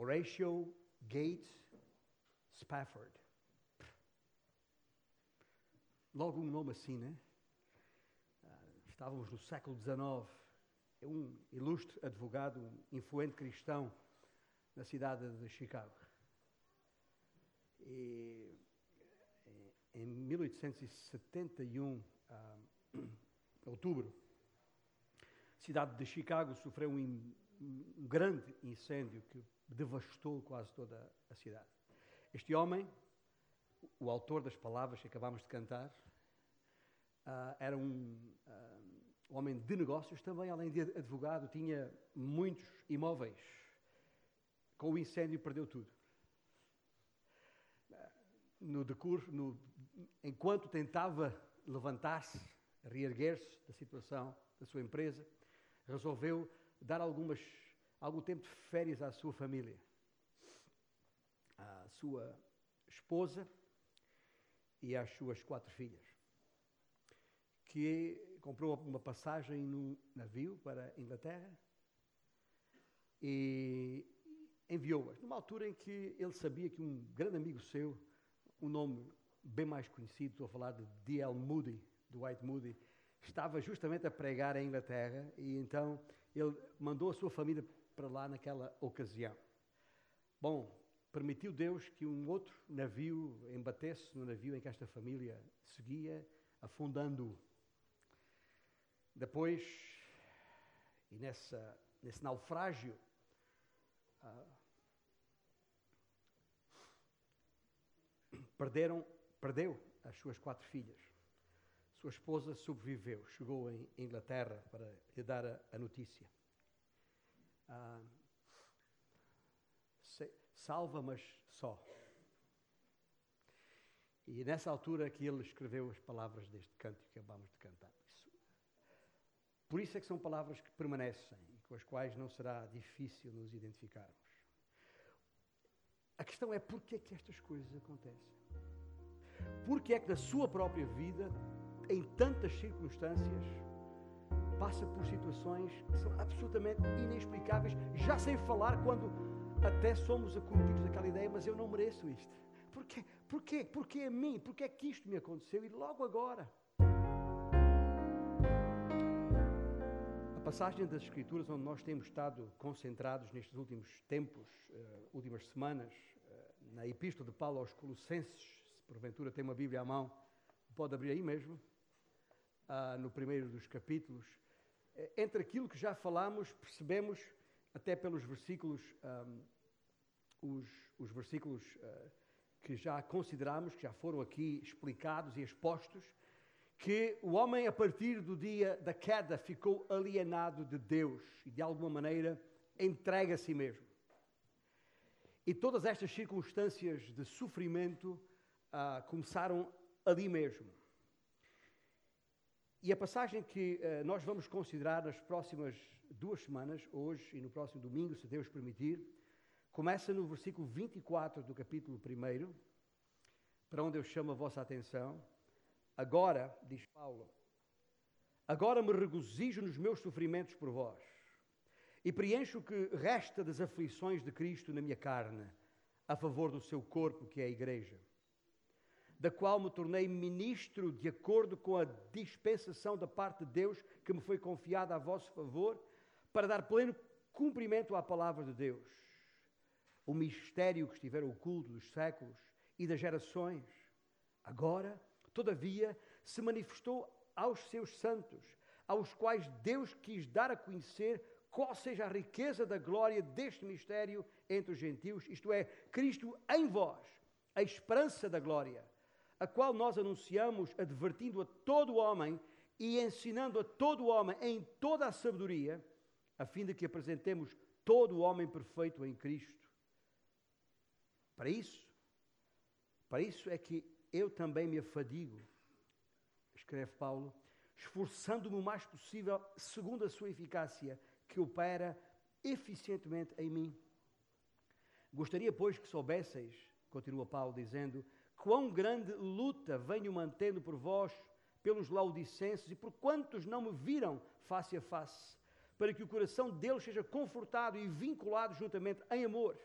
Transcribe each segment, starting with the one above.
Horatio Gates Spafford. Logo um nome assim, né? Ah, estávamos no século XIX. É um ilustre advogado, um influente cristão na cidade de Chicago. E em 1871, ah, outubro, a cidade de Chicago sofreu um, um grande incêndio que devastou quase toda a cidade. Este homem, o autor das palavras que acabamos de cantar, uh, era um uh, homem de negócios também, além de advogado, tinha muitos imóveis. Com o incêndio perdeu tudo. No decurso, no, enquanto tentava levantar-se, reerguer-se da situação da sua empresa, resolveu dar algumas, algum tempo de férias à sua família. À sua esposa e às suas quatro filhas, que comprou uma passagem no navio para a Inglaterra e enviou-as, numa altura em que ele sabia que um grande amigo seu, um nome bem mais conhecido, estou a falar de D.L. Moody, do White Moody, estava justamente a pregar em Inglaterra e então ele mandou a sua família para lá naquela ocasião. Bom, permitiu Deus que um outro navio embatesse no navio em que esta família seguia, afundando-o. Depois, e nessa, nesse naufrágio, ah, perderam, perdeu as suas quatro filhas. Sua esposa sobreviveu, chegou em Inglaterra para lhe dar a, a notícia. Ah, salva, mas só. E nessa altura que ele escreveu as palavras deste canto que acabamos de cantar. Isso, por isso é que são palavras que permanecem e com as quais não será difícil nos identificarmos. A questão é porquê é que estas coisas acontecem? Porquê é que na sua própria vida em tantas circunstâncias, passa por situações que são absolutamente inexplicáveis, já sem falar quando até somos acometidos daquela ideia, mas eu não mereço isto. Porquê? Porquê? Porquê a mim? Porquê é que isto me aconteceu? E logo agora. A passagem das Escrituras onde nós temos estado concentrados nestes últimos tempos, uh, últimas semanas, uh, na Epístola de Paulo aos Colossenses, se porventura tem uma Bíblia à mão, pode abrir aí mesmo ah, no primeiro dos capítulos. Eh, entre aquilo que já falámos, percebemos, até pelos versículos, um, os, os, versículos uh, que já consideramos, que já foram aqui explicados e expostos, que o homem, a partir do dia da queda, ficou alienado de Deus e, de alguma maneira, entrega a si mesmo. E todas estas circunstâncias de sofrimento uh, começaram ali mesmo. E a passagem que uh, nós vamos considerar nas próximas duas semanas, hoje e no próximo domingo, se Deus permitir, começa no versículo 24 do capítulo 1, para onde eu chamo a vossa atenção. Agora, diz Paulo, agora me regozijo nos meus sofrimentos por vós e preencho o que resta das aflições de Cristo na minha carne, a favor do seu corpo, que é a Igreja da qual me tornei ministro de acordo com a dispensação da parte de Deus que me foi confiada a vosso favor, para dar pleno cumprimento à palavra de Deus. O mistério que estiver oculto dos séculos e das gerações, agora, todavia, se manifestou aos seus santos, aos quais Deus quis dar a conhecer qual seja a riqueza da glória deste mistério entre os gentios, isto é, Cristo em vós, a esperança da glória a qual nós anunciamos, advertindo a todo homem e ensinando a todo homem em toda a sabedoria, a fim de que apresentemos todo o homem perfeito em Cristo. Para isso, para isso é que eu também me afadigo, escreve Paulo, esforçando-me o mais possível, segundo a sua eficácia, que opera eficientemente em mim. Gostaria, pois, que soubesseis, continua Paulo dizendo, quão grande luta venho mantendo por vós, pelos laudicenses e por quantos não me viram face a face, para que o coração deles seja confortado e vinculado juntamente em amor,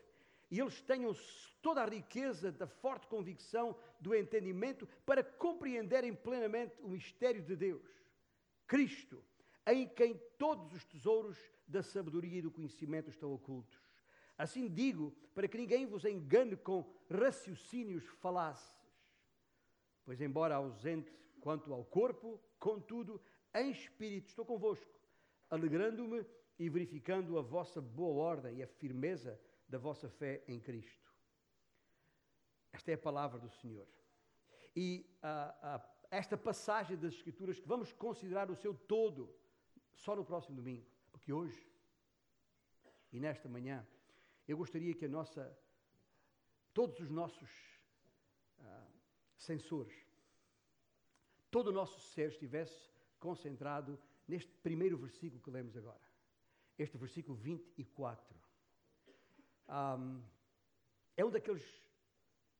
e eles tenham toda a riqueza da forte convicção do entendimento para compreenderem plenamente o mistério de Deus, Cristo, em quem todos os tesouros da sabedoria e do conhecimento estão ocultos. Assim digo, para que ninguém vos engane com raciocínios falazes. Pois, embora ausente quanto ao corpo, contudo, em espírito estou convosco, alegrando-me e verificando a vossa boa ordem e a firmeza da vossa fé em Cristo. Esta é a palavra do Senhor. E uh, uh, esta passagem das Escrituras que vamos considerar o seu todo só no próximo domingo, porque hoje e nesta manhã eu gostaria que a nossa, todos os nossos uh, sensores, todo o nosso ser estivesse concentrado neste primeiro versículo que lemos agora. Este versículo 24. Um, é um daqueles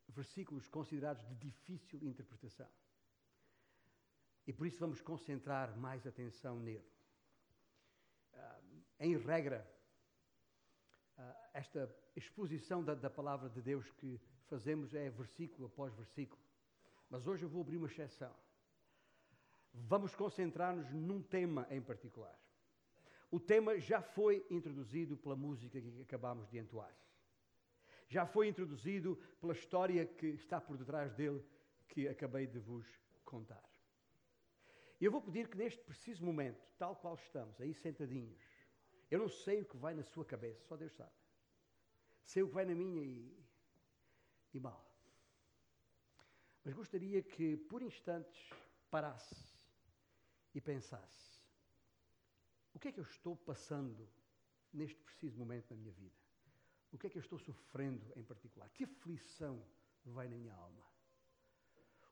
versículos considerados de difícil interpretação. E por isso vamos concentrar mais atenção nele. Em regra, esta exposição da, da, palavra de Deus que fazemos é versículo após versículo. Mas hoje eu vou abrir uma exceção. Vamos concentrar-nos num tema em particular. O tema já foi introduzido pela música que acabamos de entoar. Já foi introduzido pela história que está por detrás dele, que acabei de vos contar. Eu vou pedir que neste preciso momento, tal qual estamos, aí sentadinhos, eu não sei o que vai na sua cabeça, só Deus sabe. Sei o que vai na minha e, e mal. Mas gostaria que, por instantes, parasse e pensasse: o que é que eu estou passando neste preciso momento na minha vida? O que é que eu estou sofrendo em particular? Que aflição vai na minha alma?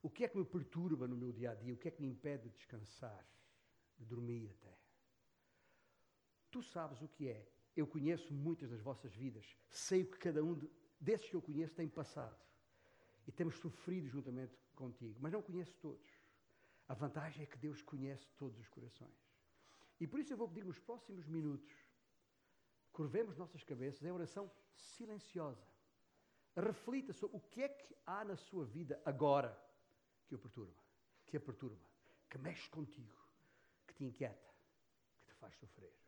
O que é que me perturba no meu dia a dia? O que é que me impede de descansar, de dormir até? Tu sabes o que é. Eu conheço muitas das vossas vidas. Sei o que cada um desses que eu conheço tem passado. E temos sofrido juntamente contigo. Mas não conheço todos. A vantagem é que Deus conhece todos os corações. E por isso eu vou pedir nos próximos minutos, curvemos nossas cabeças em oração silenciosa. Reflita sobre o que é que há na sua vida agora que o perturba, que a perturba, que mexe contigo, que te inquieta, que te faz sofrer.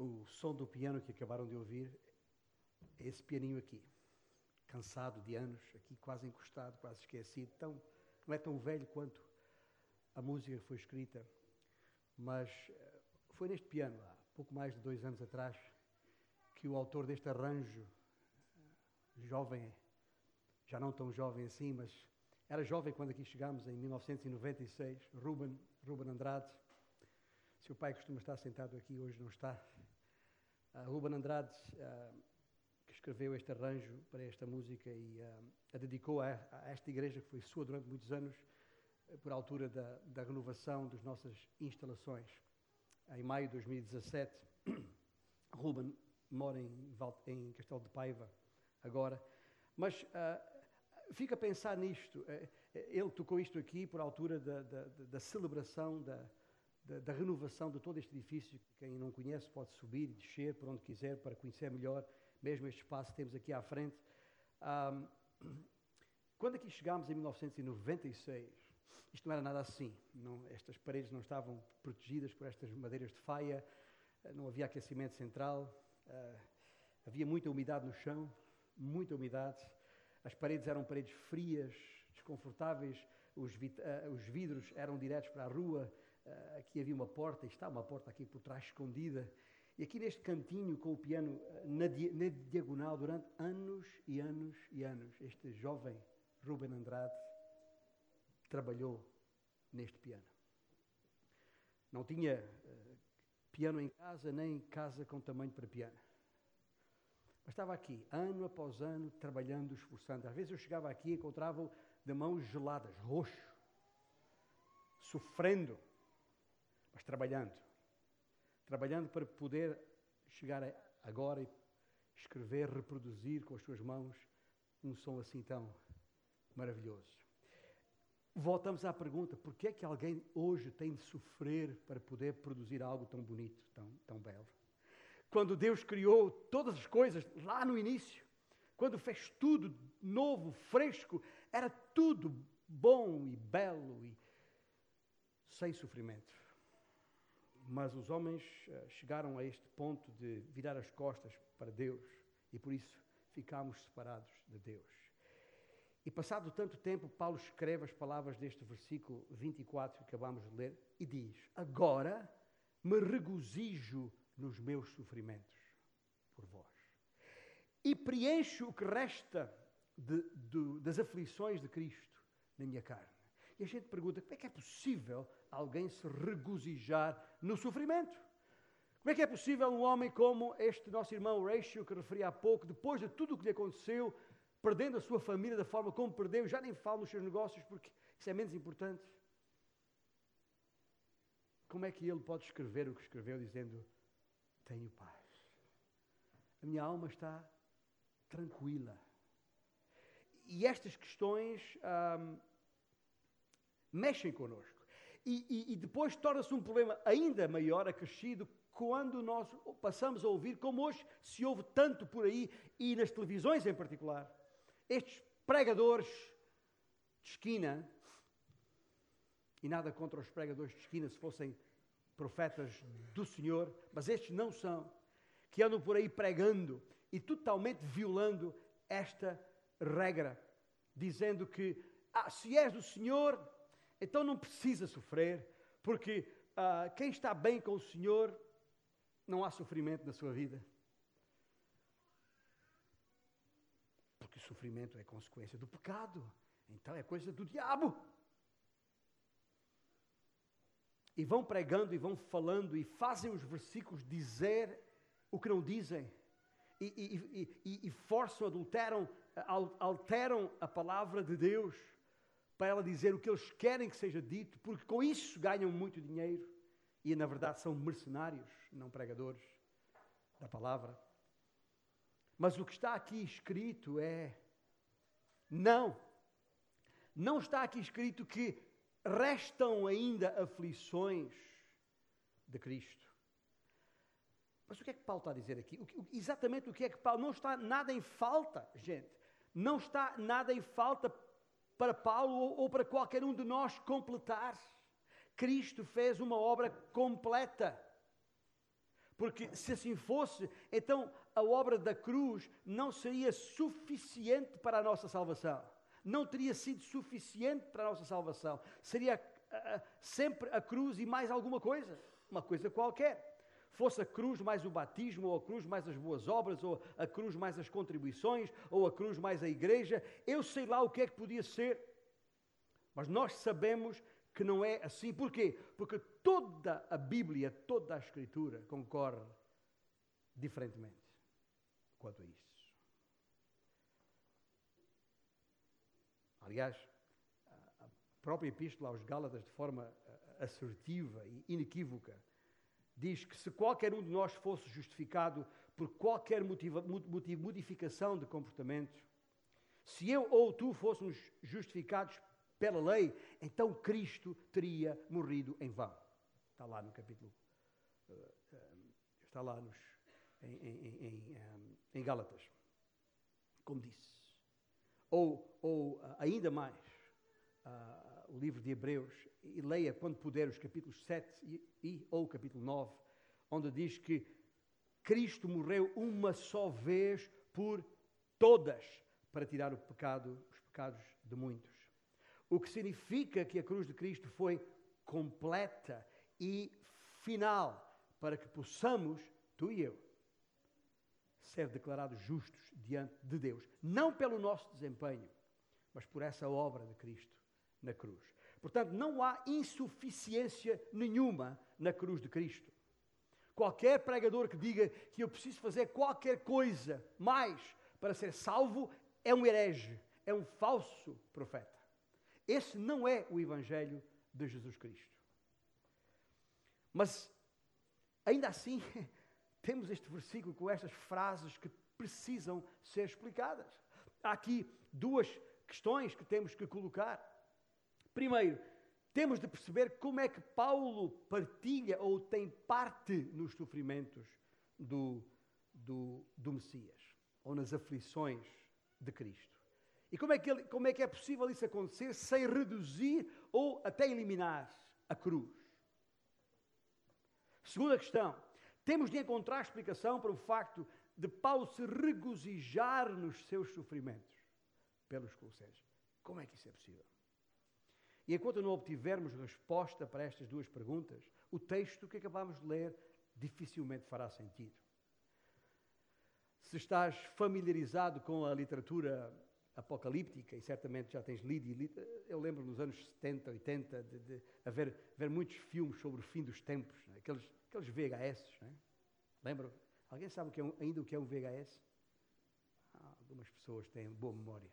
O som do piano que acabaram de ouvir é esse pianinho aqui. Cansado de anos, aqui quase encostado, quase esquecido. Tão, não é tão velho quanto a música que foi escrita, mas eh, foi neste piano, há pouco mais de dois anos atrás, que o autor deste arranjo, eh, jovem, já não tão jovem assim, mas era jovem quando aqui chegámos, em 1996, Ruben, Ruben Andrade. Seu pai costuma estar sentado aqui, hoje não está. Uh, Ruben Andrade, uh, que escreveu este arranjo para esta música e uh, a dedicou a, esta igreja, que foi sua durante muitos anos, por altura da, da renovação das nossas instalações. Em maio de 2017, Ruben mora em, em Castelo de Paiva, agora. Mas fica a pensar nisto. Ele tocou isto aqui por altura da, da, da celebração, da, da, da, renovação de todo este edifício. Quem não conhece pode subir e descer por onde quiser para conhecer melhor mesmo este espaço que temos aqui à frente. Um, quando aqui chegámos em 1996, isto não era nada assim. Não, estas paredes não estavam protegidas por estas madeiras de faia, não havia aquecimento central, uh, havia muita umidade no chão, muita umidade. As paredes eram paredes frias, desconfortáveis, os, uh, os vidros eram diretos para a rua, aqui havia uma porta, e está uma porta aqui por trás escondida. E aqui neste cantinho com o piano eh, na, di na diagonal durante anos e anos e anos, este jovem Ruben Andrade trabalhou neste piano. Não tinha uh, piano em casa, nem casa com tamanho para piano. Mas estava aqui, ano após ano, trabalhando, esforçando. Às vezes eu chegava aqui e encontrava-o de mãos geladas, roxo, sofrendo, mas trabalhando. Trabalhando para poder chegar agora e escrever, reproduzir com as suas mãos um som assim tão maravilhoso. Voltamos à pergunta: por que é que alguém hoje tem de sofrer para poder produzir algo tão bonito, tão, tão belo? quando Deus criou todas as coisas lá no início, quando fez tudo novo, fresco, era tudo bom e belo e sem sofrimento. Mas os homens eh, chegaram a este ponto de virar as costas para Deus e por isso ficamos separados de Deus. E passado tanto tempo, Paulo escreve as palavras deste versículo 24 que acabamos de ler e diz: Agora me regozijo nos meus sofrimentos por vós. E preencho o que resta de, de, das aflições de Cristo na minha carne. E a gente pergunta: como é que é possível alguém se regozijar no sofrimento? Como é que é possível um homem como este nosso irmão Ratio, que referi há pouco, depois de tudo o que lhe aconteceu, perdendo a sua família da forma como perdeu, já nem falo nos seus negócios porque isso é menos importante. Como é que ele pode escrever o que escreveu, dizendo: tenho paz. A minha alma está tranquila. E estas questões hum, mexem connosco. E, e, e depois torna-se um problema ainda maior, acrescido, quando nós passamos a ouvir, como hoje se ouve tanto por aí e nas televisões em particular, estes pregadores de esquina, e nada contra os pregadores de esquina se fossem profetas do Senhor, mas estes não são, que andam por aí pregando e totalmente violando esta regra, dizendo que ah, se és do Senhor, então não precisa sofrer, porque ah, quem está bem com o Senhor não há sofrimento na sua vida. Porque o sofrimento é consequência do pecado, então é coisa do diabo. e vão pregando e vão falando e fazem os versículos dizer o que não dizem e, e, e, e forçam, adulteram, alteram a palavra de Deus para ela dizer o que eles querem que seja dito, porque com isso ganham muito dinheiro e na verdade são mercenários, não pregadores da palavra. Mas o que está aqui escrito é: não, não está aqui escrito que restam ainda aflições de Cristo. Mas o que é que Paulo está a dizer aqui? O, exatamente o que é que Paulo. Não está nada em falta, gente. Não está nada em falta para Paulo ou, para qualquer um de nós completar. Cristo fez uma obra completa. Porque se assim fosse, então a obra da cruz não seria suficiente para a nossa salvação. Não teria sido suficiente para a nossa salvação. Seria uh, sempre a cruz e mais alguma coisa, uma coisa qualquer. Fosse a cruz mais o batismo, ou a cruz mais as boas obras, ou a cruz mais as contribuições, ou a cruz mais a igreja, eu sei lá o que é que podia ser. Mas nós sabemos que não é assim. Porquê? Porque toda a Bíblia, toda a Escritura concorre diferentemente quanto a isso. Aliás, a própria Epístola aos Gálatas, de forma eh, assertiva e inequívoca, diz que se qualquer um de nós fosse justificado por qualquer motiva, modificação de comportamento, se eu ou tu fôssemos justificados pela lei, então Cristo teria morrido em vão. Está lá no capítulo, eh, eh, está lá nos, em, em, em, em Gálatas, como disse. Ou, ou ainda mais, uh, o livro de Hebreus, e leia quando puder os capítulos 7 e, e ou o capítulo 9, onde diz que Cristo morreu uma só vez por todas para tirar o pecado, os pecados de muitos. O que significa que a cruz de Cristo foi completa e final para que possamos, tu e eu, ser declarados justos diante de Deus, não pelo nosso desempenho, mas por essa obra de Cristo na cruz. Portanto, não há insuficiência nenhuma na cruz de Cristo. Qualquer pregador que diga que eu preciso fazer qualquer coisa mais para ser salvo é um herege, é um falso profeta. Esse não é o Evangelho de Jesus Cristo. Mas, ainda assim, temos este versículo com estas frases que precisam ser explicadas. Há aqui duas questões que temos que colocar. Primeiro, temos de perceber como é que Paulo partilha ou tem parte nos sofrimentos do, do, do Messias, ou nas aflições de Cristo. E como é, que ele, como é que é possível isso acontecer sem reduzir ou até eliminar a cruz? Segunda questão, temos de encontrar explicação para o facto de Paulo se regozijar nos seus sofrimentos pelos Colossenses. Como é que isso é possível? E enquanto não obtivermos resposta para estas duas perguntas, o texto que acabamos de ler dificilmente fará sentido. Se estás familiarizado com a literatura apocalíptica, e certamente já tens lido, eu lembro nos anos 70, 80, de, de haver, haver muitos filmes sobre o fim dos tempos, né? aqueles aqueles VHS, né? Alguém sabe o que é um, ainda o que é um VHS? Ah, algumas pessoas têm boa memória,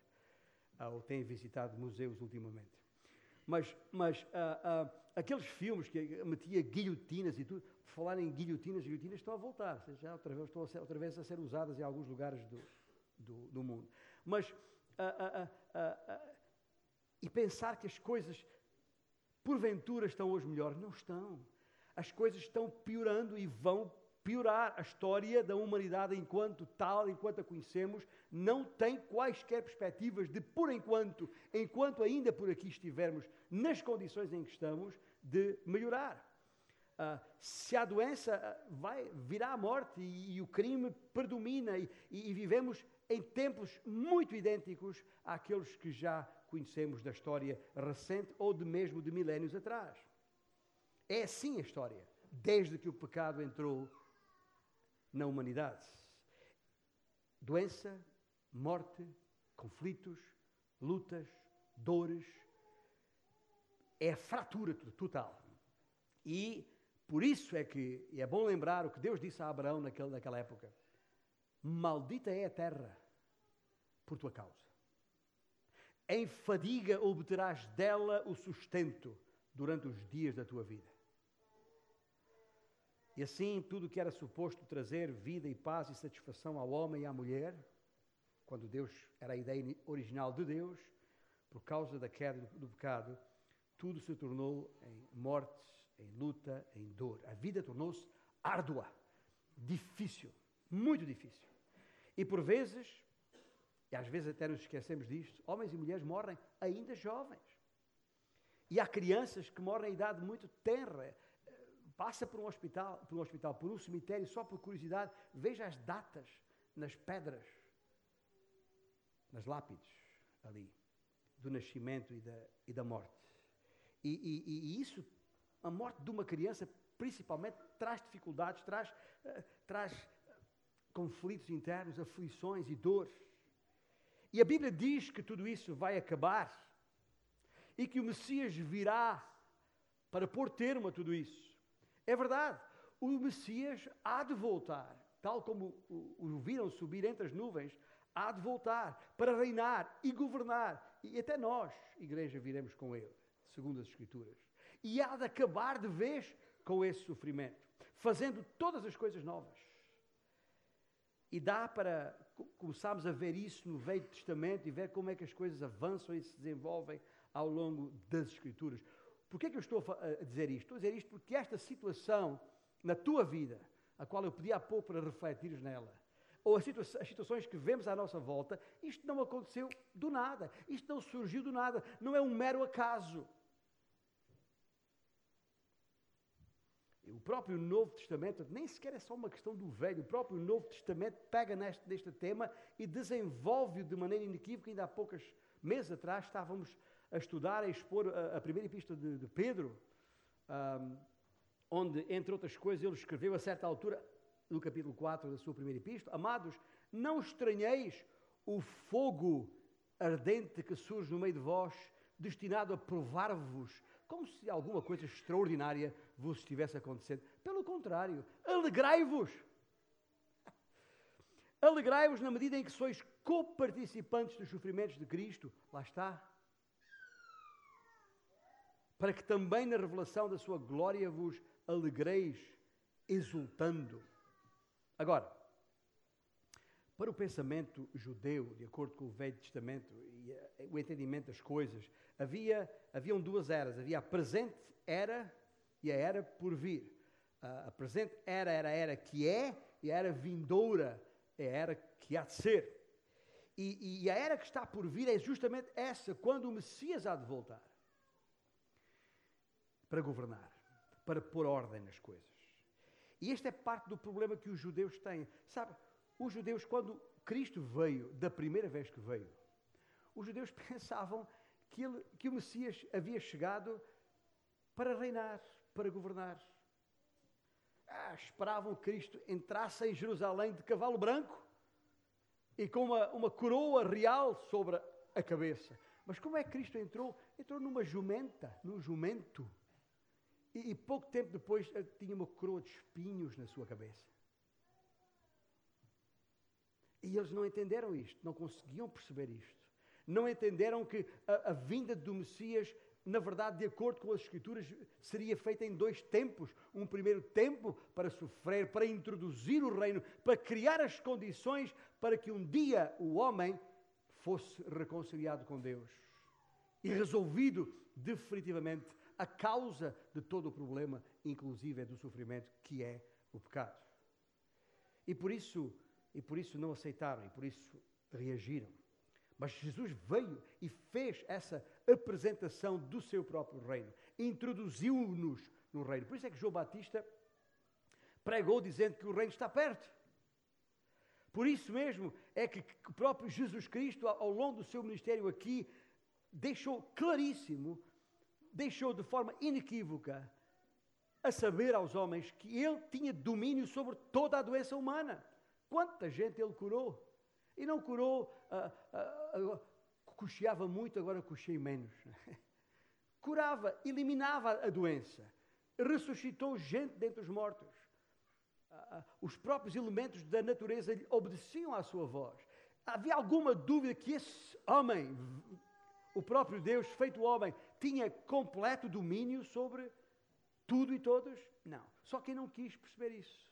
ah, ou têm visitado museus ultimamente. Mas, mas ah, ah, aqueles filmes que metia guilhotinas e tudo, por falar em guilhotinas, guilhotinas estão a voltar, já outra vez, estão a ser, outra vez a ser usadas em alguns lugares do, do, do mundo. Mas, ah, ah, e pensar que as coisas, porventura, estão hoje melhores, não estão as coisas estão piorando e vão piorar. A história da humanidade, enquanto tal, enquanto a conhecemos, não tem quaisquer perspectivas de, por enquanto, enquanto ainda por aqui estivermos nas condições em que estamos, de melhorar. Uh, se a doença uh, vai virar a morte e, e o crime predomina e, e vivemos em tempos muito idênticos àqueles que já conhecemos da história recente ou de mesmo de milénios atrás. É assim a história, desde que o pecado entrou na humanidade. Doença, morte, conflitos, lutas, dores. É a fratura total. E por isso é que é bom lembrar o que Deus disse a Abraão naquela época: Maldita é a terra por tua causa. Em fadiga obterás dela o sustento durante os dias da tua vida. E assim, tudo que era suposto trazer vida e paz e satisfação ao homem e à mulher, quando Deus era a ideia original de Deus, por causa da queda do pecado, tudo se tornou em mortes, em luta, em dor. A vida tornou-se árdua, difícil, muito difícil. E por vezes, e às vezes até nos esquecemos disto, homens e mulheres morrem ainda jovens. E há crianças que morrem em idade muito tenra passa por um hospital, por um hospital, por um cemitério, só por curiosidade, veja as datas nas pedras, nas lápides ali, do nascimento e da, e da morte. E, e, e, isso, a morte de uma criança, principalmente, traz dificuldades, traz, uh, traz conflitos internos, aflições e dores. E a Bíblia diz que tudo isso vai acabar e que o Messias virá para pôr termo a tudo isso. É verdade, o Messias há de voltar, tal como o viram subir entre as nuvens, há de voltar para reinar e governar. E até nós, igreja, viremos com ele, segundo as Escrituras. E há de acabar de vez com esse sofrimento, fazendo todas as coisas novas. E dá para começarmos a ver isso no Velho Testamento e ver como é que as coisas avançam e se desenvolvem ao longo das Escrituras. Por que é que eu estou a dizer isto? Estou a dizer isto porque esta situação na tua vida, a qual eu pedi há pouco para refletires nela, ou as, situa as situações que vemos à nossa volta, isto não aconteceu do nada, isto não surgiu do nada, não é um mero acaso. O próprio Novo Testamento, nem sequer é só uma questão do Velho, o próprio Novo Testamento pega neste, neste tema e desenvolve-o de maneira inequívoca. Ainda há poucos meses atrás estávamos a estudar, a expor a, a primeira epístola de, de Pedro, um, onde, entre outras coisas, ele escreveu a certa altura, no capítulo 4 da sua primeira epístola: Amados, não estranheis o fogo ardente que surge no meio de vós, destinado a provar-vos como se alguma coisa extraordinária vos estivesse acontecendo. Pelo contrário, alegrai-vos. Alegrai-vos na medida em que sois coparticipantes dos sofrimentos de Cristo. Lá está. Para que também na revelação da sua glória vos alegreis, exultando. Agora, para o pensamento judeu, de acordo com o Velho Testamento e o entendimento das coisas, havia, haviam duas eras. Havia a presente era e a era por vir. A presente era era a era que é e a era vindoura é a era que há de ser. E, e a era que está por vir é justamente essa, quando o Messias há de voltar para governar, para pôr ordem nas coisas. E este é parte do problema que os judeus têm. Sabe, os judeus, quando Cristo veio, da primeira vez que veio, os judeus pensavam que, ele, que o Messias havia chegado para reinar, para governar. Ah, esperavam que Cristo entrasse em Jerusalém de cavalo branco e com uma, uma coroa real sobre a cabeça. Mas como é que Cristo entrou? Entrou numa jumenta, num jumento. E, e pouco tempo depois eh, tinha uma coroa de espinhos na sua cabeça. E eles não entenderam isto, não conseguiam perceber isto não entenderam que a, a vinda do Messias na verdade, de acordo com as Escrituras, seria feita em dois tempos. Um primeiro tempo para sofrer, para introduzir o reino, para criar as condições para que um dia o homem fosse reconciliado com Deus e resolvido definitivamente a causa de todo o problema, inclusive do sofrimento que é o pecado. E por isso, e por isso não aceitaram, e por isso reagiram. Mas Jesus veio e fez essa apresentação do seu próprio reino, introduziu-nos no reino. Por isso é que João Batista pregou dizendo que o reino está perto. Por isso mesmo é que o próprio Jesus Cristo, ao longo do seu ministério aqui, deixou claríssimo, deixou de forma inequívoca a saber aos homens que ele tinha domínio sobre toda a doença humana. Quanta gente ele curou? E não curou, ah, ah, ah, cocheava muito, agora cochei menos. Curava, eliminava a doença, ressuscitou gente dentre os mortos. Ah, ah, os próprios elementos da natureza obedeciam à sua voz. Havia alguma dúvida que esse homem, o próprio Deus, feito homem, tinha completo domínio sobre tudo e todos? Não. Só quem não quis perceber isso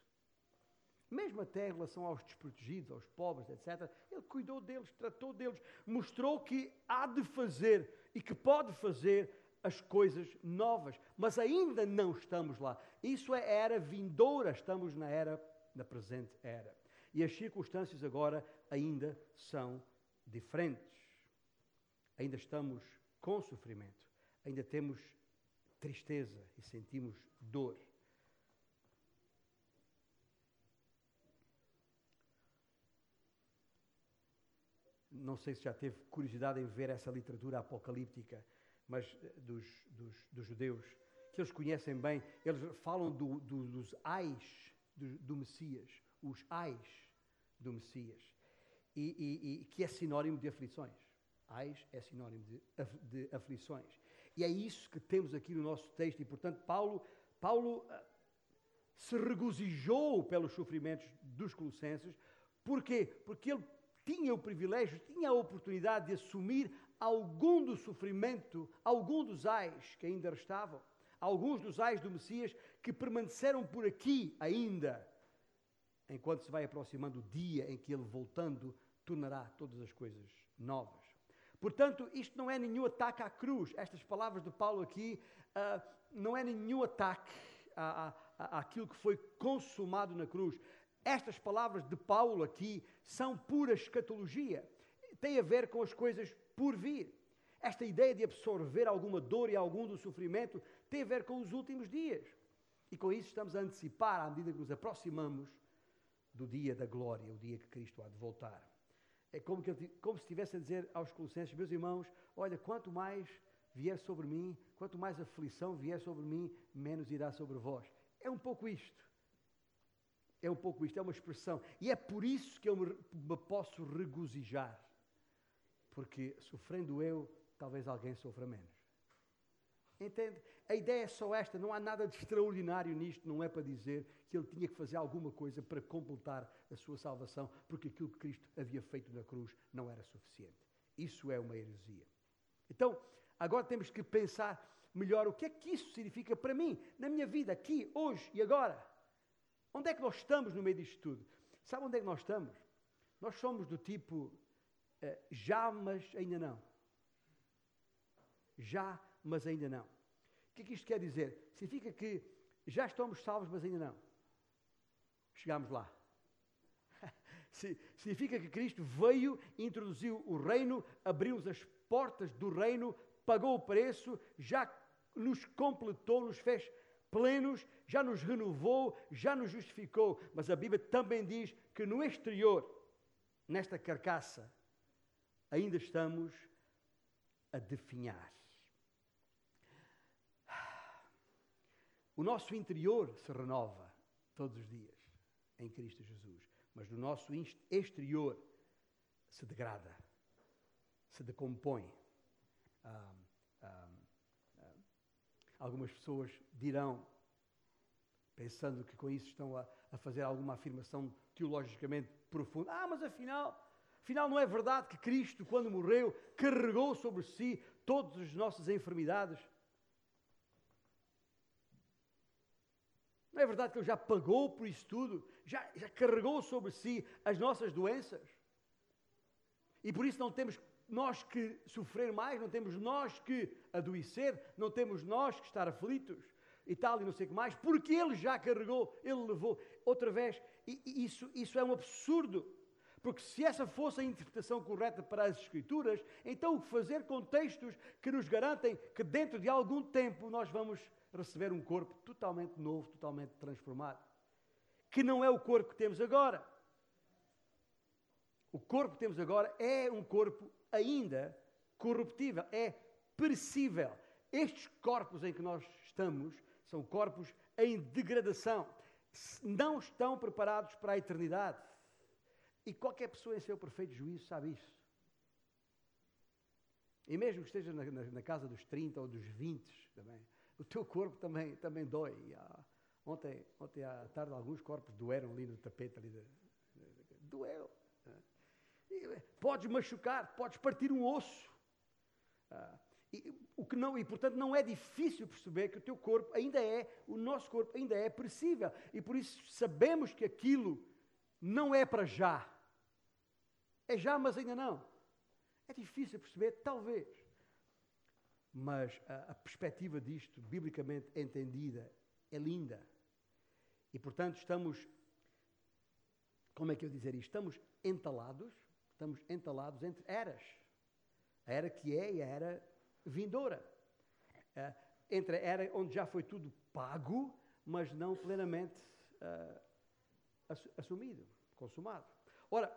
mesmo até em relação aos desprotegidos, aos pobres, etc., ele cuidou deles, tratou deles, mostrou que há de fazer e que pode fazer as coisas novas, mas ainda não estamos lá. Isso é era vindoura, estamos na era, na presente era. E as circunstâncias agora ainda são diferentes ainda estamos com sofrimento, ainda temos tristeza e sentimos dor. Não sei se já teve curiosidade em ver essa literatura apocalíptica, mas eh, dos, dos, dos judeus, que eles conhecem bem, eles falam do, do, dos ais do, do Messias, os ais do Messias, e, e, e que é sinónimo de aflições. Ais é sinónimo de, de aflições. E é isso que temos aqui no nosso texto, e portanto Paulo, Paulo ah, se regozijou pelos sofrimentos dos colossenses, porquê? Porque ele tinha o privilégio, tinha a oportunidade de assumir algum do sofrimento, algum dos ais que ainda restavam, alguns dos ais do Messias que permaneceram por aqui ainda, enquanto se vai aproximando o dia em que ele, voltando, tornará todas as coisas novas. Portanto, isto não é nenhum ataque à cruz. Estas palavras de Paulo aqui uh, não é nenhum ataque à, à, àquilo que foi consumado na cruz. Estas palavras de Paulo aqui são pura escatologia. Tem a ver com as coisas por vir. Esta ideia de absorver alguma dor e algum do sofrimento tem a ver com os últimos dias. E com isso estamos a antecipar, à medida que nos aproximamos do dia da glória, o dia que Cristo há de voltar. É como, que, como se estivesse a dizer aos Colossenses, meus irmãos, olha, quanto mais vier sobre mim, quanto mais aflição vier sobre mim, menos irá sobre vós. É um pouco isto. É um pouco isto, é uma expressão. E é por isso que eu me, me posso regozijar. Porque sofrendo eu, talvez alguém sofra menos. Entende? A ideia é só esta, não há nada de extraordinário nisto, não é para dizer que ele tinha que fazer alguma coisa para completar a sua salvação, porque aquilo que Cristo havia feito na cruz não era suficiente. Isso é uma heresia. Então, agora temos que pensar melhor o que é que isso significa para mim, na minha vida, aqui, hoje e agora. Onde é que nós estamos no meio disto tudo? Sabe onde é que nós estamos? Nós somos do tipo uh, já, mas ainda não. Já, mas ainda não. O que é que isto quer dizer? Significa que já estamos salvos, mas ainda não. Chegamos lá. Significa que Cristo veio, introduziu o reino, abriu-nos as portas do reino, pagou o preço, já nos completou, nos fez plenos, já nos renovou, já nos justificou. Mas a Bíblia também diz que no exterior, nesta carcaça, ainda estamos a definhar. O nosso interior se renova todos os dias em Cristo Jesus, mas o nosso exterior se degrada, se decompõe. Ah, ah, Algumas pessoas dirão, pensando que com isso estão a, a fazer alguma afirmação teologicamente profunda, ah, mas afinal, afinal não é verdade que Cristo, quando morreu, carregou sobre si todas as nossas enfermidades? Não é verdade que Ele já pagou por isso tudo? Já, já carregou sobre si as nossas doenças? E por isso não temos nós que sofrer mais, não temos nós que adoecer, não temos nós que estar aflitos e tal, e não sei o que mais, porque Ele já carregou, Ele levou. Outra vez, e, e isso, isso é um absurdo. Porque se essa fosse a interpretação correta para as Escrituras, então fazer com textos que nos garantem que dentro de algum tempo nós vamos receber um corpo totalmente novo, totalmente transformado? Que não é o corpo que temos agora. O corpo que temos agora é um corpo ainda corruptível, é perecível. Estes corpos em que nós estamos são corpos em degradação, não estão preparados para a eternidade. E qualquer pessoa em seu perfeito juízo sabe isso. E mesmo que esteja na, na, na casa dos 30 ou dos 20 também, o teu corpo também, também dói. Ah, ontem, ontem à tarde alguns corpos doeram ali no tapete. Ali de, de, de, doeu. Podes machucar, podes partir um osso. Ah, e, o que não, e portanto não é difícil perceber que o teu corpo ainda é, o nosso corpo ainda é perecível. E por isso sabemos que aquilo não é para já. É já, mas ainda não. É difícil perceber, talvez. Mas a, a perspectiva disto, biblicamente entendida, é linda. E portanto estamos, como é que eu dizer isto? Estamos entalados Estamos entalados entre eras. A era que é e a era vindoura. Uh, entre a era onde já foi tudo pago, mas não plenamente uh, assumido, consumado. Ora,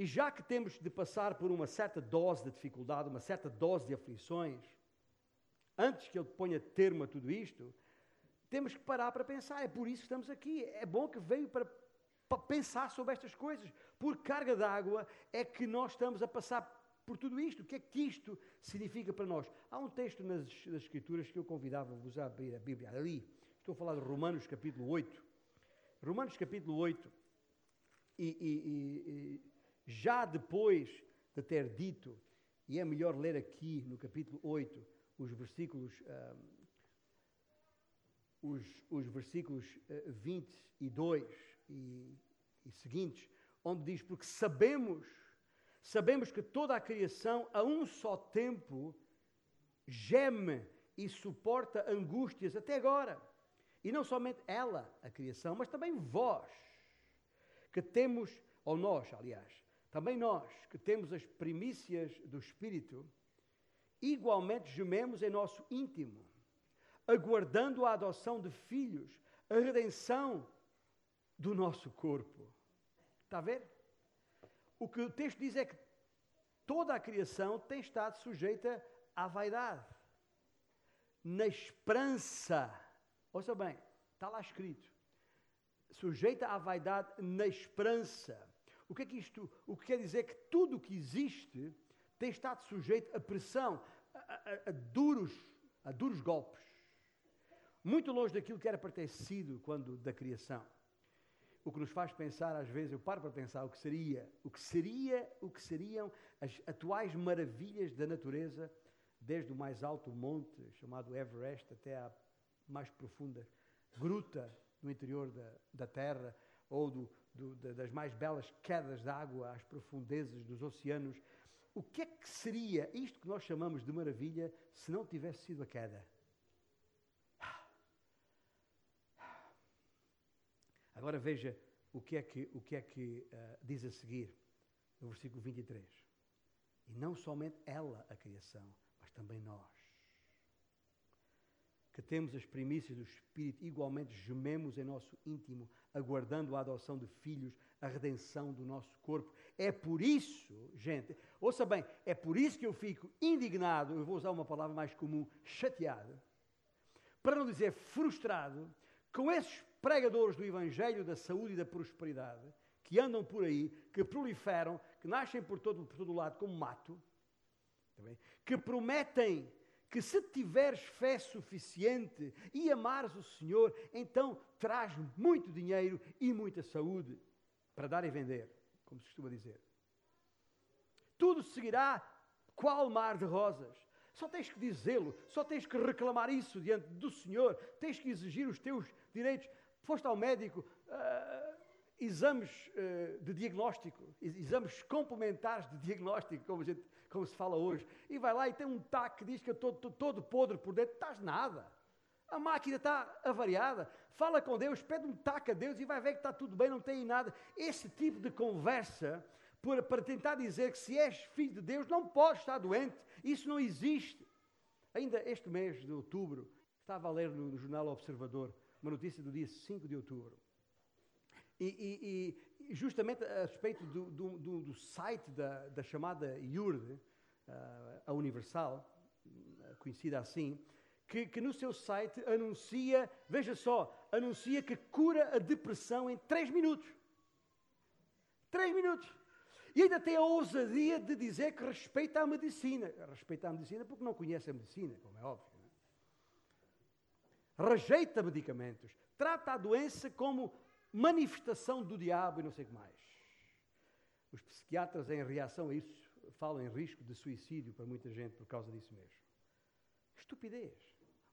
E já que temos de passar por uma certa dose de dificuldade, uma certa dose de aflições, antes que ele ponha termo a tudo isto, temos que parar para pensar. É por isso que estamos aqui. É bom que veio para, para pensar sobre estas coisas. Por carga d'água é que nós estamos a passar por tudo isto. O que é que isto significa para nós? Há um texto nas, nas Escrituras que eu convidava-vos a abrir a Bíblia. Ali, estou a falar de Romanos capítulo 8. Romanos capítulo 8. E, e, e, já depois de ter dito, e é melhor ler aqui no capítulo 8, os versículos, os, os, versículos uh, 22 e, e seguintes, onde diz: Porque sabemos, sabemos que toda a criação a um só tempo geme e suporta angústias até agora. E não somente ela, a criação, mas também vós, que temos, ou nós, aliás, também nós, que temos as primícias do Espírito, igualmente gememos em nosso íntimo, aguardando a adoção de filhos, a redenção do nosso corpo. Está a ver? O que o texto diz é que toda a criação tem estado sujeita à vaidade, na esperança. Ouça bem, está lá escrito. Sujeita à vaidade na esperança. O que é que isto, o que quer dizer que tudo o que existe tem estado sujeito a pressão, a, a, a, duros, a duros golpes. Muito longe daquilo que era pertencido quando da criação. O que nos faz pensar, às vezes, eu paro para pensar o que seria, o que seria, o que seriam as atuais maravilhas da natureza, desde o mais alto monte, chamado Everest, até a mais profunda gruta no interior da, da Terra, ou do, do, das mais belas quedas de água às profundezas dos oceanos, o que é que seria isto que nós chamamos de maravilha se não tivesse sido a queda? Agora veja o que é que, o que, é que uh, diz a seguir, no versículo 23. E não somente ela, a criação, mas também nós. Que temos as primícias do Espírito, igualmente gememos em nosso íntimo, aguardando a adoção de filhos, a redenção do nosso corpo. É por isso, gente, ouça bem, é por isso que eu fico indignado, eu vou usar uma palavra mais comum, chateado, para não dizer frustrado, com esses pregadores do Evangelho da saúde e da prosperidade, que andam por aí, que proliferam, que nascem por todo, por todo lado como mato, tá que prometem que se tiveres fé suficiente e amares o Senhor, então traz muito dinheiro e muita saúde para dar e vender, como se costuma dizer. Tudo seguirá qual mar de rosas. Só tens que dizê-lo, só tens que reclamar isso diante do Senhor, tens que exigir os teus direitos. Foste ao médico, uh, exames uh, de diagnóstico, exames complementares de diagnóstico, como, gente, como, se fala hoje, e vai lá e tem um taco que diz que eu estou todo podre por dentro, estás nada. A máquina está avariada. Fala com Deus, pede um taco a Deus e vai ver que está tudo bem, não tem nada. Esse tipo de conversa para, para tentar dizer que se és filho de Deus não podes estar doente. Isso não existe. Ainda este mês de outubro, estava a ler no, no jornal Observador uma notícia do dia 5 de outubro. E, e, e justamente a respeito do, do, do, do site da, da, chamada IURD, uh, a Universal, conhecida assim, que, que, no seu site anuncia, veja só, anuncia que cura a depressão em 3 minutos. 3 minutos. E ainda tem a ousadia de dizer que respeita a medicina. Respeita a medicina porque não conhece a medicina, como é óbvio. É? Rejeita medicamentos. Trata a doença como manifestação do diabo e não sei o que mais. Os psiquiatras, em reação a isso, falam em risco de suicídio para muita gente por causa disso mesmo. Estupidez.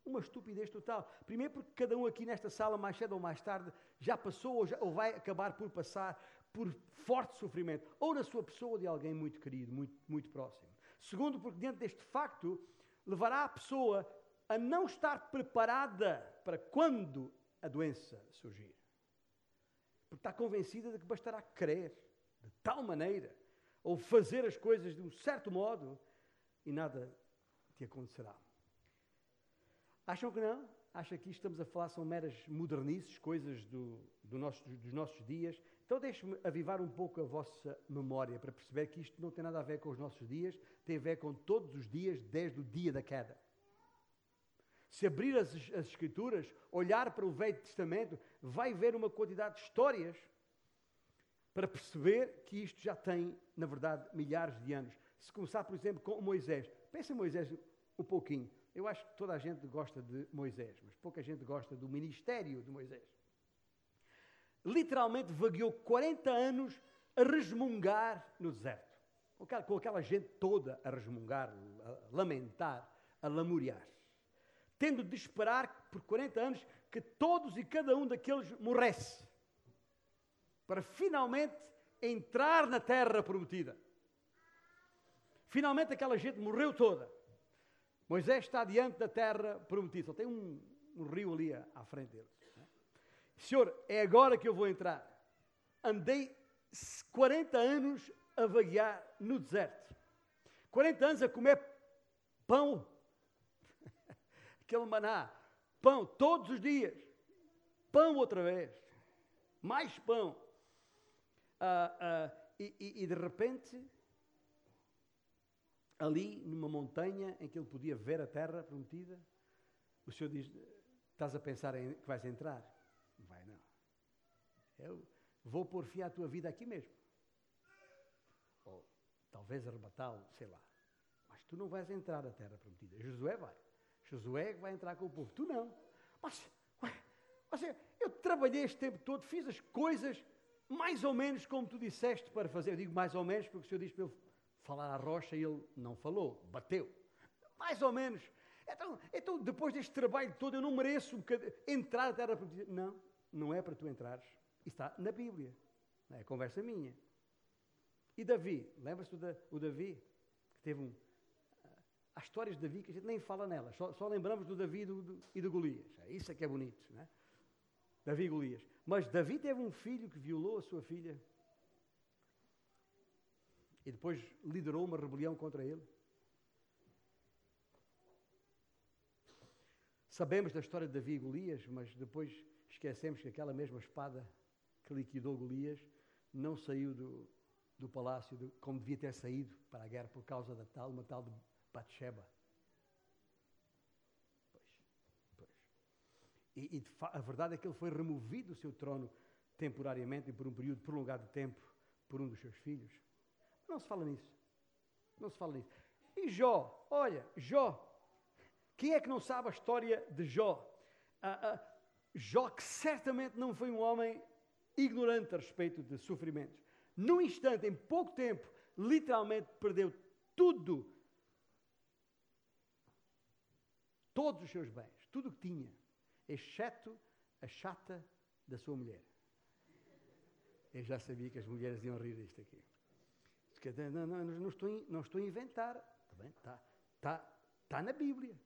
Uma estupidez total. Primeiro, porque cada um aqui nesta sala, mais cedo ou mais tarde, já passou ou, já, ou vai acabar por passar por forte sofrimento, ou na sua pessoa ou de alguém muito querido, muito, muito próximo. Segundo, porque diante deste facto, levará a pessoa a não estar preparada para quando a doença surgir. Porque está convencida de que bastará crer de tal maneira, ou fazer as coisas de um certo modo, e nada te acontecerá. Acham que não? Acha que isto estamos a falar são meras modernices, coisas do, do nosso, dos nossos dias? Então deixe-me avivar um pouco a vossa memória para perceber que isto não tem nada a ver com os nossos dias, tem a ver com todos os dias desde o dia da queda. Se abrir as, as Escrituras, olhar para o Velho Testamento, vai ver uma quantidade de histórias para perceber que isto já tem, na verdade, milhares de anos. Se começar, por exemplo, com Moisés, pensa em Moisés um pouquinho. Eu acho que toda a gente gosta de Moisés, mas pouca gente gosta do ministério de Moisés. Literalmente vagueou 40 anos a resmungar no deserto. Com aquela gente toda a resmungar, a lamentar, a lamuriar. Tendo de esperar por 40 anos que todos e cada um daqueles morresse. Para finalmente entrar na terra prometida. Finalmente aquela gente morreu toda. Moisés está diante da terra prometida. Só tem um, um rio ali à, frente dele. Senhor, é agora que eu vou entrar. Andei 40 anos a vaguear no deserto. 40 anos a comer pão. Aquele maná. Pão todos os dias. Pão outra vez. Mais pão. Ah, ah, e, e, e de repente ali numa montanha em que ele podia ver a terra prometida, o Senhor diz: Estás a pensar em, que vais entrar? Não vai, não. Eu vou pôr fim à tua vida aqui mesmo. Ou talvez arrebatá-lo, sei lá. Mas tu não vais entrar na terra prometida. Josué vai. Josué vai entrar com o povo. Tu não. Mas, mas eu trabalhei este tempo todo, fiz as coisas mais ou menos como tu disseste para fazer. Eu digo mais ou menos porque o Senhor diz para ele falar à rocha e ele não falou, bateu. Mais ou menos. Então, então depois deste trabalho todo, eu não mereço um entrar na terra prometida. Não, não é para tu entrares. Está na Bíblia. É conversa minha. E Davi, lembra-se do Davi? Que teve um. Há histórias de Davi que a gente nem fala nelas, só, só lembramos do Davi e do, do, e do Golias. É isso é que é bonito, não é? Davi e Golias. Mas Davi teve um filho que violou a sua filha e depois liderou uma rebelião contra ele. Sabemos da história de Davi e Golias, mas depois esquecemos que aquela mesma espada que liquidou Golias não saiu do, do palácio como devia ter saído para a guerra por causa da tal, uma tal de Bathsheba. Pois, pois. E, e a verdade é que ele foi removido do seu trono temporariamente e por um período prolongado de tempo por um dos seus filhos. Não se fala nisso. Não se fala nisso. E Jó, olha, Jó. Quem é que não sabe a história de Jó? Ah, ah, Jó, que certamente não foi um homem ignorante a respeito de sofrimentos. Num instante, em pouco tempo, literalmente perdeu tudo. Todos os seus bens, tudo o que tinha, exceto a chata da sua mulher. Eu já sabia que as mulheres iam rir disto aqui. Não, não, não, estou, não estou a inventar. Está bem? Está, está, está na Bíblia.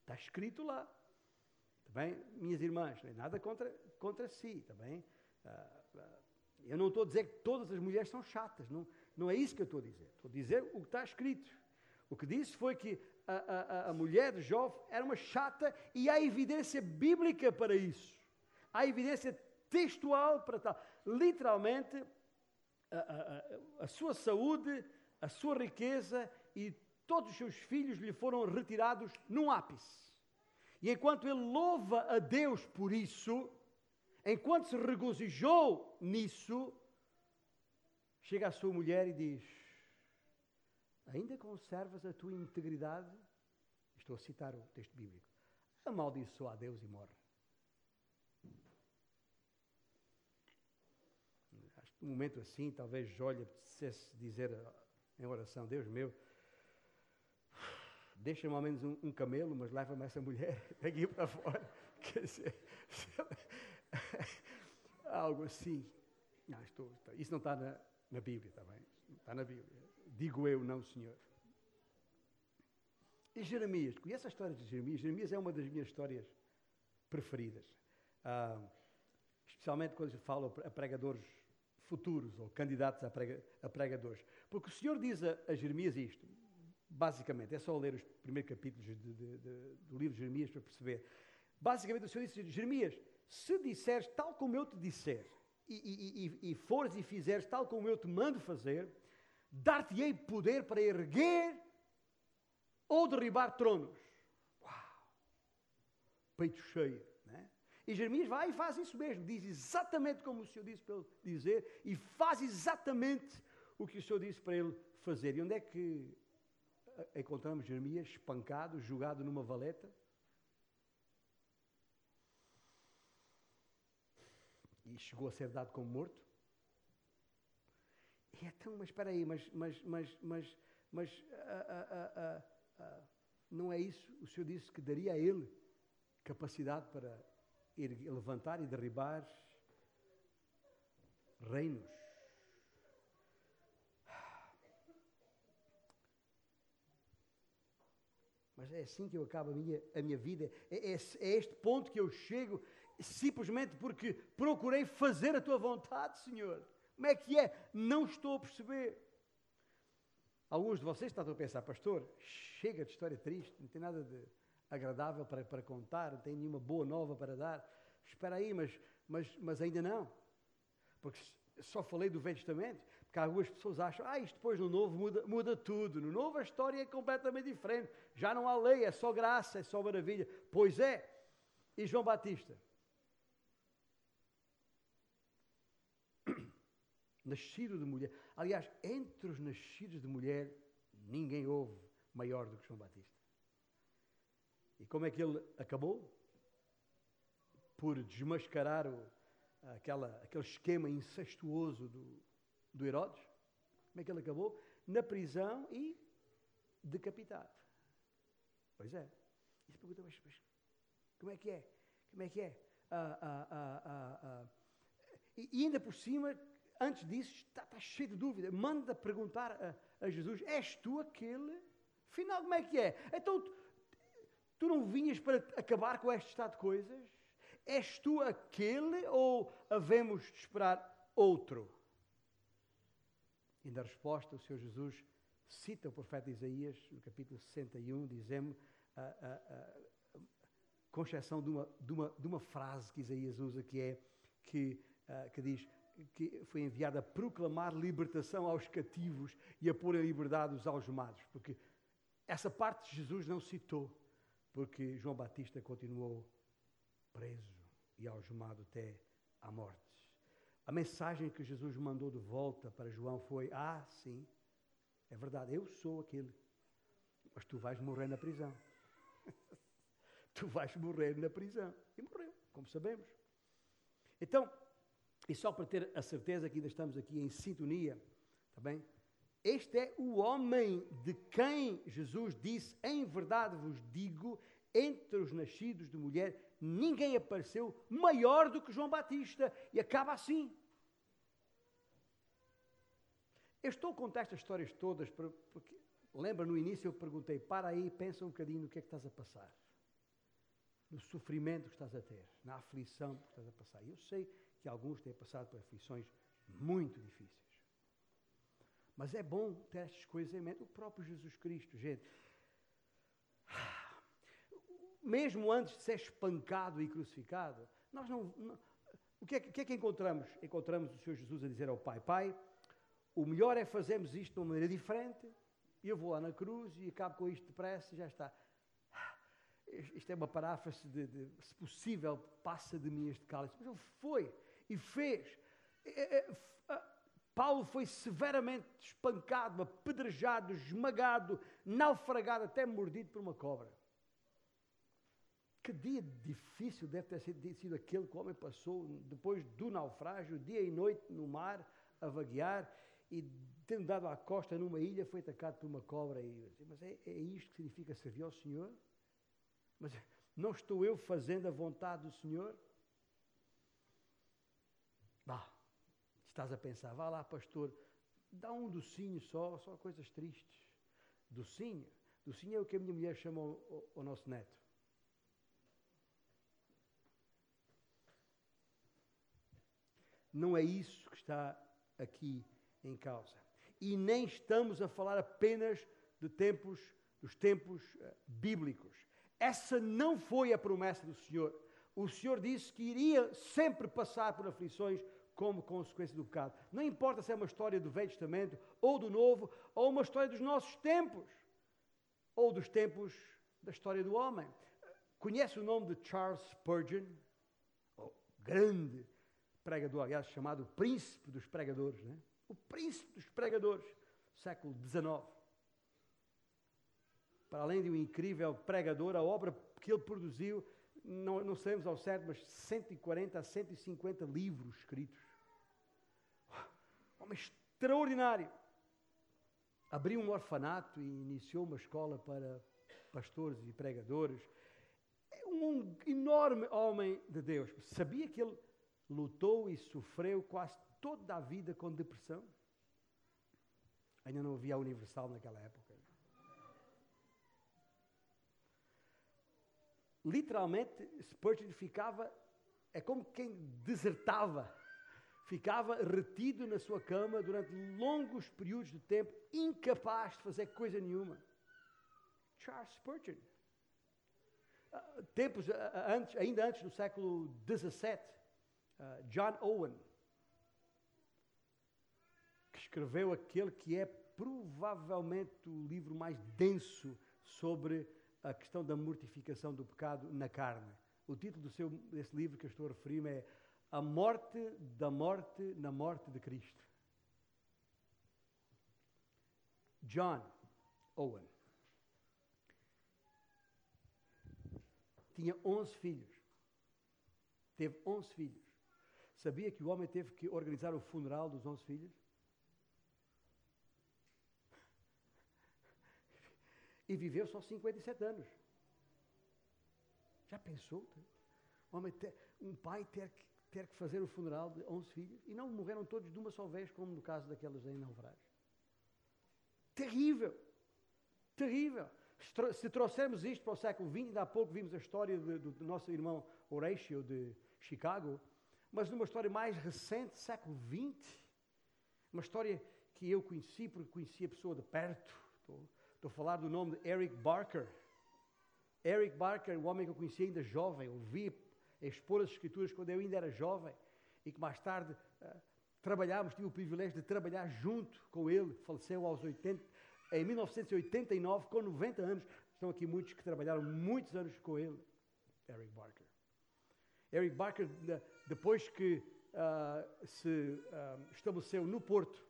Está escrito lá. Está bem? Minhas irmãs, não é nada contra, contra si. Está bem? Ah, ah, eu não estou a dizer que todas as mulheres são chatas. Não, não é isso que eu estou a dizer. Estou a dizer o que está escrito. O que disse foi que a, a, a mulher de Jó era uma chata e há evidência bíblica para isso. Há evidência textual para tal. Literalmente, a, a, sua saúde, a sua riqueza e todos os seus filhos lhe foram retirados num ápice. E enquanto ele louva a Deus por isso, enquanto se regozijou nisso, chega a sua mulher e diz: Ainda conservas a tua integridade? Estou a citar o texto bíblico. Amaldiçoa a Deus e morre. um momento assim, talvez Jó lhe dizer em oração: Deus meu, deixa-me ao menos um, um camelo, mas leva-me essa mulher daqui para fora. Quer dizer, algo assim. Não, estou, isso não está na, na Bíblia, está bem? Está na Bíblia. Digo eu, não, Senhor. E Jeremias, conhece a história de Jeremias? Jeremias é uma das minhas histórias preferidas. Ah, especialmente quando se fala a pregadores futuros ou candidatos a, prega, a pregadores. Porque o Senhor diz a, a, Jeremias isto, basicamente, é só ler os primeiros capítulos de, de, de, do livro de Jeremias para perceber. Basicamente, o Senhor diz: Jeremias, se disseres tal como eu te disser, e, e, e, e fores e fizeres tal como eu te mando fazer, dar-te-ei poder para erguer ou derribar tronos. Uau! Peito cheio. Né? E Jeremias vai e faz isso mesmo, diz exatamente como o Senhor disse para ele dizer e faz exatamente o que o Senhor disse para ele fazer. E onde é que encontramos Jeremias espancado, jogado numa valeta? E chegou a ser dado como morto? E então, mas espera aí, mas, mas, mas, mas, mas uh, uh, uh, não é isso? O Senhor disse que daria a ele capacidade para ir levantar e derribar reinos. Mas é assim que eu acabo a minha, a minha vida. É, é, é este ponto que eu chego, simplesmente porque procurei fazer a tua vontade, Senhor. Como é que é? Não estou a perceber. Alguns de vocês estão a pensar, pastor, chega de história triste, não tem nada de agradável para, para contar, não tem nenhuma boa nova para dar. Espera aí, mas, mas, mas ainda não. Porque só falei do Velho Testamento, porque algumas pessoas acham, ah, isto depois no Novo muda, muda tudo. No Novo a história é completamente diferente. Já não há lei, é só graça, é só maravilha. Pois é. E João Batista? Nascido de mulher. Aliás, entre os nascidos de mulher, ninguém houve maior do que João Batista. E como é que ele acabou? Por desmascarar o, aquela, aquele esquema incestuoso do, do Herodes. Como é que ele acabou? Na prisão e decapitado. Pois é. E se pergunta, mas, mas, como é que é? Como é que é? Ah, ah, ah, ah e, e ainda por cima antes disso, está, está cheio de dúvida. Manda perguntar a, a, Jesus: És tu aquele? Afinal, como é que é? Então, tu, tu não vinhas para acabar com este estado de coisas? És tu aquele ou havemos de esperar outro? E na resposta, o Senhor Jesus cita o profeta Isaías, no capítulo 61, dizendo, com exceção de uma, de, uma, de uma frase que Isaías usa, que é que, que diz: que foi enviado a proclamar libertação aos cativos e a pôr em liberdade os algemados, porque essa parte Jesus não citou, porque João Batista continuou preso e algemado até à morte. A mensagem que Jesus mandou de volta para João foi: Ah, sim, é verdade, eu sou aquele, mas tu vais morrer na prisão. tu vais morrer na prisão. E morreu, como sabemos. Então, e só para ter a certeza que ainda estamos aqui em sintonia, está bem? Este é o homem de quem Jesus disse: Em verdade vos digo, entre os nascidos de mulher, ninguém apareceu maior do que João Batista. E acaba assim. Eu estou a contar estas histórias todas porque, lembra, no início eu perguntei: para aí, pensa um bocadinho no que é que estás a passar. No sofrimento que estás a ter, na aflição que estás a passar. Eu sei que alguns têm passado por aflições muito difíceis. Mas é bom ter estas coisas em mente. O próprio Jesus Cristo, gente. Mesmo antes de ser espancado e crucificado, nós não. não o que é, que é, que encontramos? Encontramos o Senhor Jesus a dizer ao Pai: Pai, o melhor é fazermos isto de uma maneira diferente. Eu vou lá na cruz e acabo com isto depressa e já está. Isto é uma paráfrase de, de se possível, passa de mim este cálice. Mas ele foi e fez. É, é, Paulo foi severamente espancado, apedrejado, esmagado, naufragado, até mordido por uma cobra. Que dia difícil deve ter sido aquele que o homem passou depois do naufrágio, dia e noite no mar, a vaguear, e tendo dado à costa numa ilha, foi atacado por uma cobra. E, mas é, é isto que significa servir ao Senhor? Mas não estou eu fazendo a vontade do Senhor? Vá, estás a pensar, vá lá, pastor, dá um docinho só, só coisas tristes. Docinho? Docinho é o que a minha mulher chama o, o, o nosso neto. Não é isso que está aqui em causa. E nem estamos a falar apenas de tempos, dos tempos uh, bíblicos. Essa não foi a promessa do Senhor. O Senhor disse que iria sempre passar por aflições como consequência do pecado. Não importa se é uma história do Velho Testamento ou do Novo, ou uma história dos nossos tempos, ou dos tempos da história do homem. Conhece o nome de Charles Spurgeon? O grande pregador, aliás, chamado príncipe dos pregadores, né? o príncipe dos pregadores, século XIX. Para além de um incrível pregador, a obra que ele produziu, não, não sabemos ao certo, mas 140 a 150 livros escritos. Homem extraordinário. Abriu um orfanato e iniciou uma escola para pastores e pregadores. É um enorme homem de Deus. Sabia que ele lutou e sofreu quase toda a vida com depressão? Ainda não havia a Universal naquela época. Literalmente, Spurgeon ficava, é como quem desertava, ficava retido na sua cama durante longos períodos de tempo, incapaz de fazer coisa nenhuma. Charles Spurgeon. Uh, tempos uh, antes, ainda antes do século XVII, John Owen, que escreveu aquele que é provavelmente o livro mais denso sobre a questão da mortificação do pecado na carne. O título do seu, desse livro que eu estou a referir-me é A Morte da Morte na Morte de Cristo. John Owen tinha 11 filhos. Teve 11 filhos. Sabia que o homem teve que organizar o funeral dos 11 filhos? E viveu só 57 anos. Já pensou? Um, ter, um pai ter que, ter que fazer o funeral de 11 filhos e não morreram todos de uma só vez, como no caso daquelas em naufrágio. Terrível! Terrível! Se trouxermos isto para o século XX, ainda há pouco vimos a história de, do, do, nosso irmão Horatio de Chicago, mas numa história mais recente, século XX, uma história que eu conheci, porque conheci a pessoa de perto. Estou, estou a falar do nome de Eric Barker. Eric Barker, um homem que eu conheci ainda jovem, ouvi expor as escrituras quando eu ainda era jovem e que mais tarde uh, trabalhámos, tive o privilégio de trabalhar junto com ele, faleceu aos 80, em 1989, com 90 anos. Estão aqui muitos que trabalharam muitos anos com ele, Eric Barker. Eric Barker, depois que uh, se uh, estabeleceu no Porto,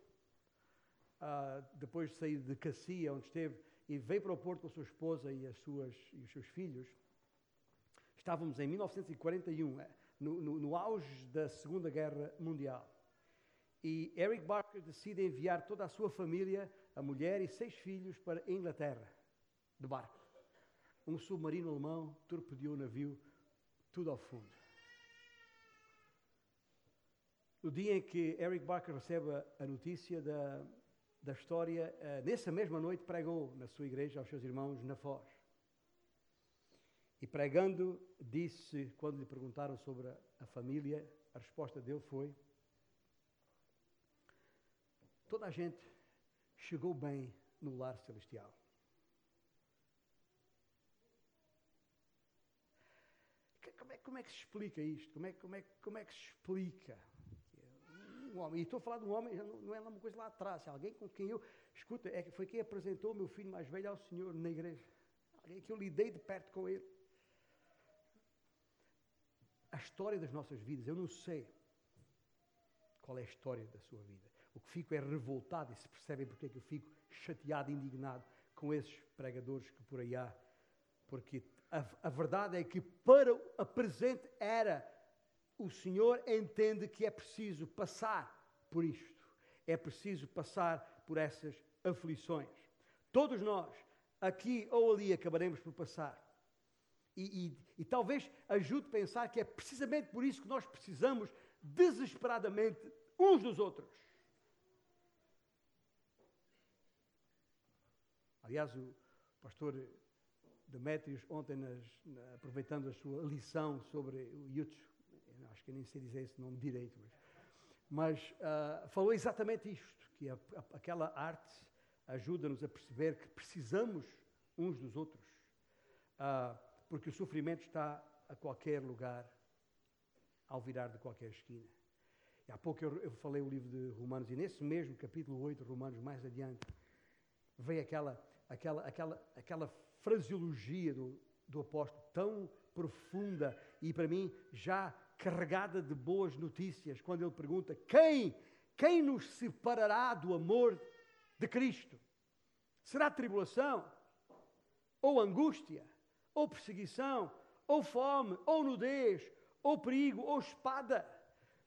depois de sair de Cassia, onde esteve, e veio para o Porto com a sua esposa e, as suas, e os seus filhos, estávamos em 1941, eh, no, no, no auge da Segunda Guerra Mundial. E Eric Barker decide enviar toda a sua família a mulher e seis filhos para a Inglaterra, de barco. Um submarino alemão torpedeou o navio, tudo ao fundo. No dia em que Eric Barker recebe a notícia da, da história, uh, nessa mesma noite pregou na sua igreja aos seus irmãos na Foz. E pregando, disse, quando lhe perguntaram sobre a, família, a resposta dele foi: Toda a gente chegou bem no lar celestial. Como é, como é, que se explica isto? Como é, como, é, como é que se explica? Um homem, e estou a falar de um homem, não é uma coisa lá atrás, é alguém com quem eu, escuta, é, foi quem apresentou o meu filho mais velho ao Senhor na igreja. Alguém que eu lidei de perto com ele. A história das nossas vidas, eu não sei qual é a história da sua vida. O que fico é revoltado, e se percebem porque é que eu fico chateado indignado com esses pregadores que por aí há. Porque a, a verdade é que para a presente era, o Senhor entende que é preciso passar por isto. É preciso passar por essas aflições. Todos nós, aqui ou ali, acabaremos por passar. E, e, e, talvez ajude a pensar que é precisamente por isso que nós precisamos desesperadamente uns dos outros. Aliás, o pastor Demetrios, ontem, nas, na, aproveitando a sua lição sobre o Yutsu, acho que nem sei dizer esse nome direito, mas, mas uh, falou exatamente isto, que a, a, aquela arte ajuda-nos a perceber que precisamos uns dos outros, uh, porque o sofrimento está a qualquer lugar, ao virar de qualquer esquina. E há pouco eu, eu falei o livro de Romanos, e nesse mesmo capítulo 8 de Romanos, mais adiante, vem aquela, aquela, aquela, aquela fraseologia do, do apóstolo tão profunda e para mim já carregada de boas notícias, quando ele pergunta: quem, quem nos separará do amor de Cristo? Será tribulação? Ou angústia? Ou perseguição? Ou fome? Ou nudez? Ou perigo? Ou espada?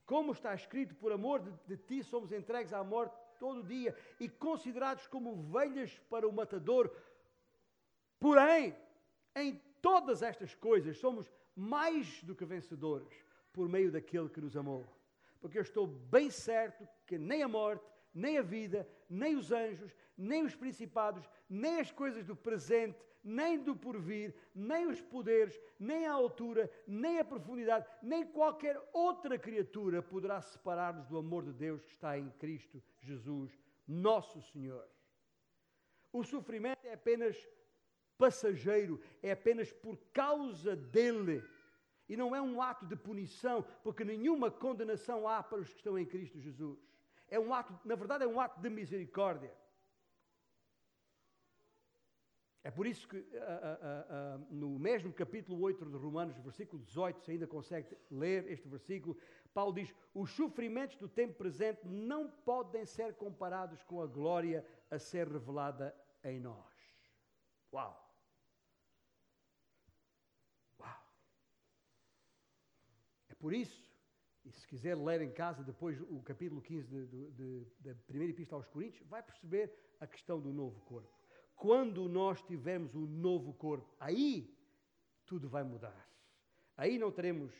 Como está escrito, por amor de, de ti somos entregues à morte todo dia e considerados como ovelhas para o matador. Porém, em todas estas coisas somos mais do que vencedores por meio daquele que nos amou. Porque eu estou bem certo que nem a morte, nem a vida, nem os anjos, nem os principados, nem as coisas do presente, nem do porvir, nem os poderes, nem a altura, nem a profundidade, nem qualquer outra criatura poderá separar-nos do amor de Deus que está em Cristo Jesus, nosso Senhor. O sofrimento é apenas passageiro, é apenas por causa dele. E não é um ato de punição, porque nenhuma condenação há para os que estão em Cristo Jesus. É um ato, na verdade, é um ato de misericórdia. É por isso que uh, uh, uh, no mesmo capítulo 8 de Romanos, versículo 18, se ainda consegue ler este versículo, Paulo diz: Os sofrimentos do tempo presente não podem ser comparados com a glória a ser revelada em nós. Uau! Uau! É por isso, e se quiser ler em casa depois o capítulo 15 da primeira epístola aos Coríntios, vai perceber a questão do novo corpo quando nós tivermos um novo corpo, aí tudo vai mudar. Aí não teremos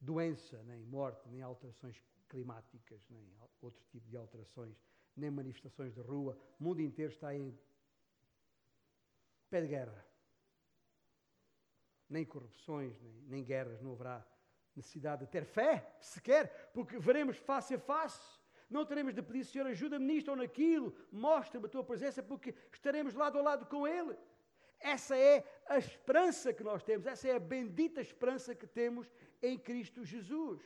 doença, nem morte, nem alterações climáticas, nem outro tipo de alterações, nem manifestações de rua. O mundo inteiro está em pé de guerra. Nem corrupções, nem, nem guerras, não haverá necessidade de ter fé, sequer, porque veremos face a face não teremos de pedir, Senhor, ajuda-me nisto ou naquilo, mostra-me a tua presença, porque estaremos lado a lado com Ele. Essa é a esperança que nós temos, essa é a bendita esperança que temos em Cristo Jesus.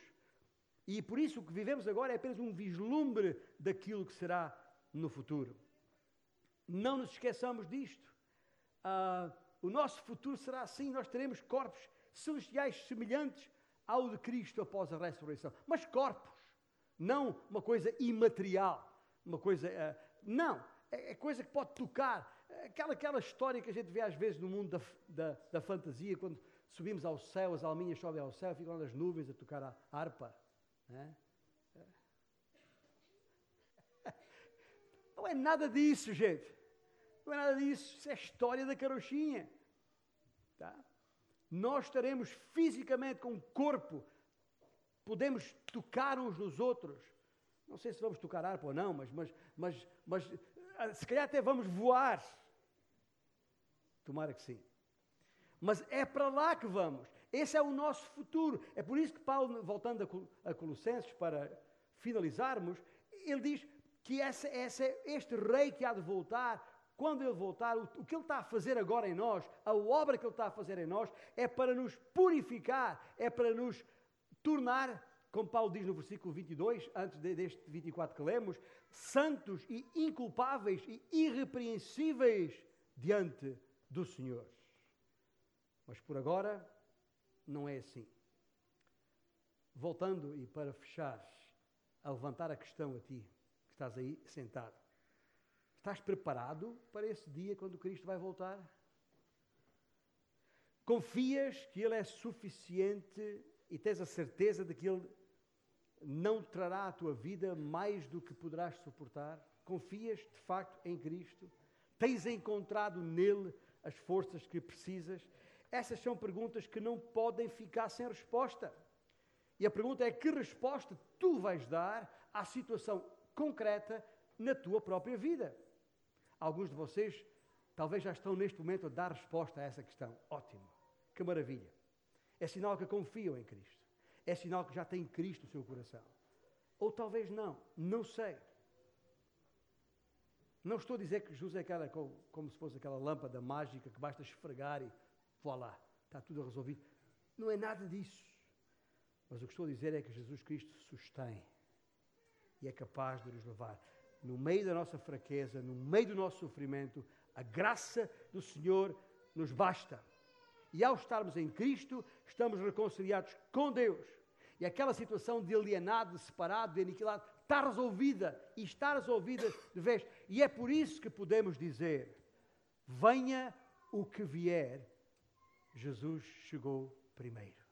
E por isso o que vivemos agora é apenas um vislumbre daquilo que será no futuro. Não nos esqueçamos disto. Ah, o nosso futuro será assim: nós teremos corpos celestiais semelhantes ao de Cristo após a ressurreição. Mas corpos não uma coisa imaterial, uma coisa. Uh, não, é, é, coisa que pode tocar. Aquela, aquela história que a gente vê às vezes no mundo da, da, da fantasia, quando subimos ao céu, as alminhas sobem ao céu, ficam nas nuvens a tocar a harpa. Né? Não é nada disso, gente. Não é nada disso. Isso é história da carochinha. Tá? Nós estaremos fisicamente com um corpo podemos tocar uns nos outros. Não sei se vamos tocar harpa ou não, mas, mas, mas, mas ah, se calhar até vamos voar. Tomara que sim. Mas é para lá que vamos. Esse é o nosso futuro. É por isso que Paulo, voltando a Colossenses, para finalizarmos, ele diz que essa, essa, este rei que há de voltar, quando ele voltar, o, o que ele está a fazer agora em nós, a obra que ele está a fazer em nós, é para nos purificar, é para nos tornar, como Paulo diz no versículo 22, antes deste 24 que lemos, santos e inculpáveis e irrepreensíveis diante do Senhor. Mas por agora não é assim. Voltando e para fechar, a levantar a questão a ti, que estás aí sentado. Estás preparado para esse dia quando Cristo vai voltar? Confias que Ele é suficiente e tens a certeza de que Ele não trará à tua vida mais do que poderás suportar? Confias de facto em Cristo? Tens encontrado nele as forças que precisas? Essas são perguntas que não podem ficar sem resposta. E a pergunta é: que resposta tu vais dar à situação concreta na tua própria vida? Alguns de vocês talvez já estão neste momento a dar resposta a essa questão. Ótimo, que maravilha. É sinal que confiam em Cristo. É sinal que já têm Cristo no seu coração. Ou talvez não, não sei. Não estou a dizer que Jesus é aquela, como se fosse aquela lâmpada mágica que basta esfregar e lá, está tudo resolvido. Não é nada disso. Mas o que estou a dizer é que Jesus Cristo sustém e é capaz de nos levar. No meio da nossa fraqueza, no meio do nosso sofrimento, a graça do Senhor nos basta. E ao estarmos em Cristo, estamos reconciliados com Deus. E aquela situação de alienado, de separado, de aniquilado, está resolvida e está resolvida de vez. E é por isso que podemos dizer: venha o que vier, Jesus chegou primeiro.